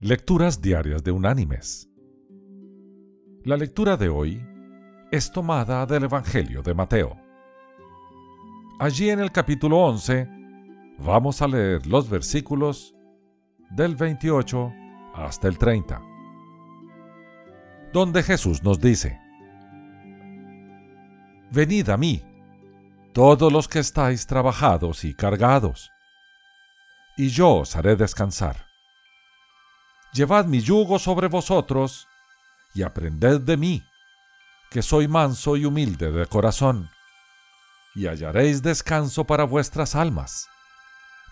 Lecturas Diarias de Unánimes. La lectura de hoy es tomada del Evangelio de Mateo. Allí en el capítulo 11 vamos a leer los versículos del 28 hasta el 30, donde Jesús nos dice, Venid a mí, todos los que estáis trabajados y cargados, y yo os haré descansar Llevad mi yugo sobre vosotros y aprended de mí, que soy manso y humilde de corazón, y hallaréis descanso para vuestras almas,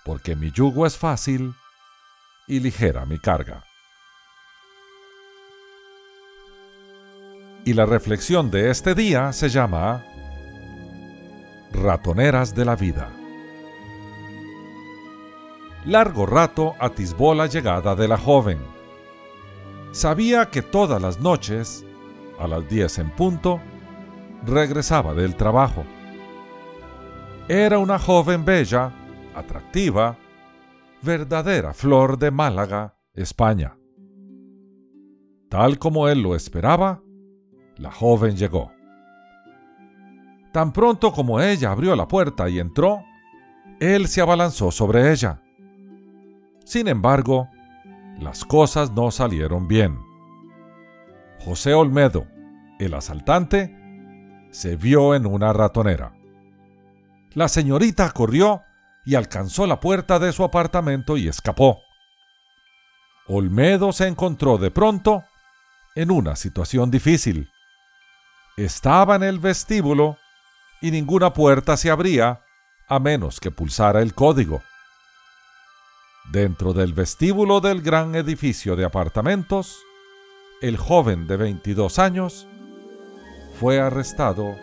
porque mi yugo es fácil y ligera mi carga. Y la reflexión de este día se llama Ratoneras de la vida. Largo rato atisbó la llegada de la joven. Sabía que todas las noches, a las diez en punto, regresaba del trabajo. Era una joven bella, atractiva, verdadera flor de Málaga, España. Tal como él lo esperaba, la joven llegó. Tan pronto como ella abrió la puerta y entró, él se abalanzó sobre ella. Sin embargo, las cosas no salieron bien. José Olmedo, el asaltante, se vio en una ratonera. La señorita corrió y alcanzó la puerta de su apartamento y escapó. Olmedo se encontró de pronto en una situación difícil. Estaba en el vestíbulo y ninguna puerta se abría a menos que pulsara el código. Dentro del vestíbulo del gran edificio de apartamentos, el joven de 22 años fue arrestado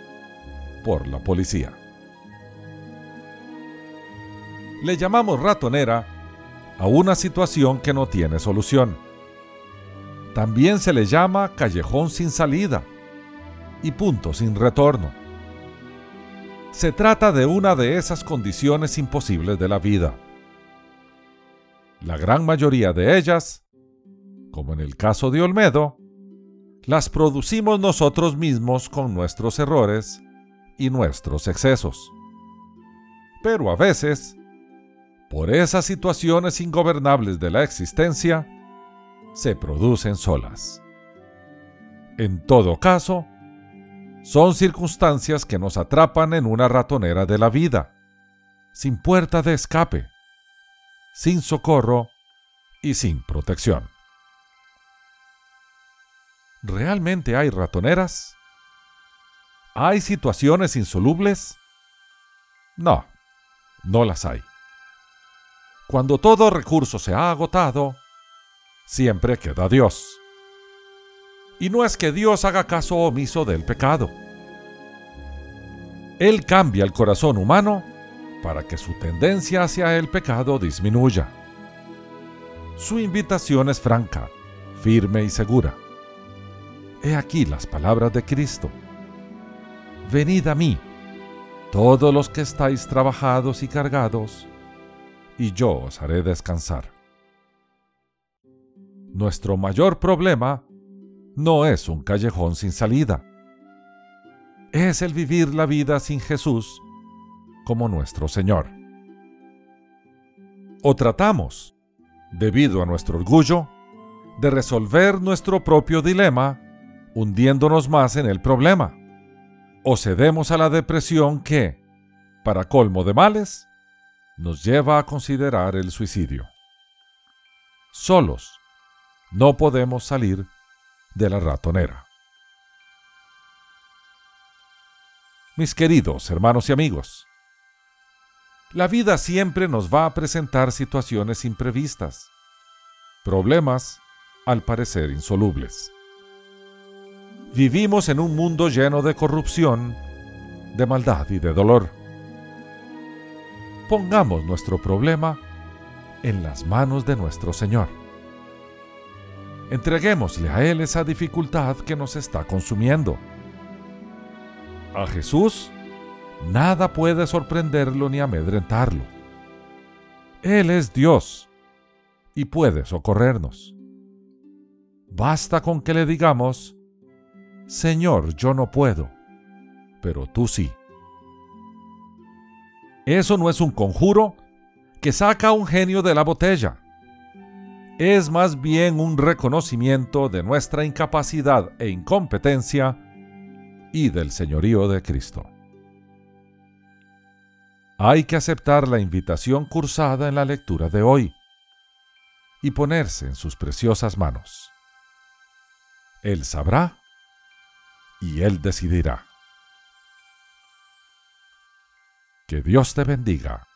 por la policía. Le llamamos ratonera a una situación que no tiene solución. También se le llama callejón sin salida y punto sin retorno. Se trata de una de esas condiciones imposibles de la vida la gran mayoría de ellas, como en el caso de Olmedo, las producimos nosotros mismos con nuestros errores y nuestros excesos. Pero a veces, por esas situaciones ingobernables de la existencia, se producen solas. En todo caso, son circunstancias que nos atrapan en una ratonera de la vida, sin puerta de escape sin socorro y sin protección. ¿Realmente hay ratoneras? ¿Hay situaciones insolubles? No, no las hay. Cuando todo recurso se ha agotado, siempre queda Dios. Y no es que Dios haga caso omiso del pecado. Él cambia el corazón humano para que su tendencia hacia el pecado disminuya. Su invitación es franca, firme y segura. He aquí las palabras de Cristo. Venid a mí, todos los que estáis trabajados y cargados, y yo os haré descansar. Nuestro mayor problema no es un callejón sin salida. Es el vivir la vida sin Jesús como nuestro Señor. O tratamos, debido a nuestro orgullo, de resolver nuestro propio dilema hundiéndonos más en el problema. O cedemos a la depresión que, para colmo de males, nos lleva a considerar el suicidio. Solos no podemos salir de la ratonera. Mis queridos hermanos y amigos, la vida siempre nos va a presentar situaciones imprevistas, problemas al parecer insolubles. Vivimos en un mundo lleno de corrupción, de maldad y de dolor. Pongamos nuestro problema en las manos de nuestro Señor. Entreguémosle a Él esa dificultad que nos está consumiendo. A Jesús nada puede sorprenderlo ni amedrentarlo. Él es Dios y puede socorrernos. Basta con que le digamos, Señor, yo no puedo, pero tú sí. Eso no es un conjuro que saca a un genio de la botella. Es más bien un reconocimiento de nuestra incapacidad e incompetencia y del señorío de Cristo. Hay que aceptar la invitación cursada en la lectura de hoy y ponerse en sus preciosas manos. Él sabrá y Él decidirá. Que Dios te bendiga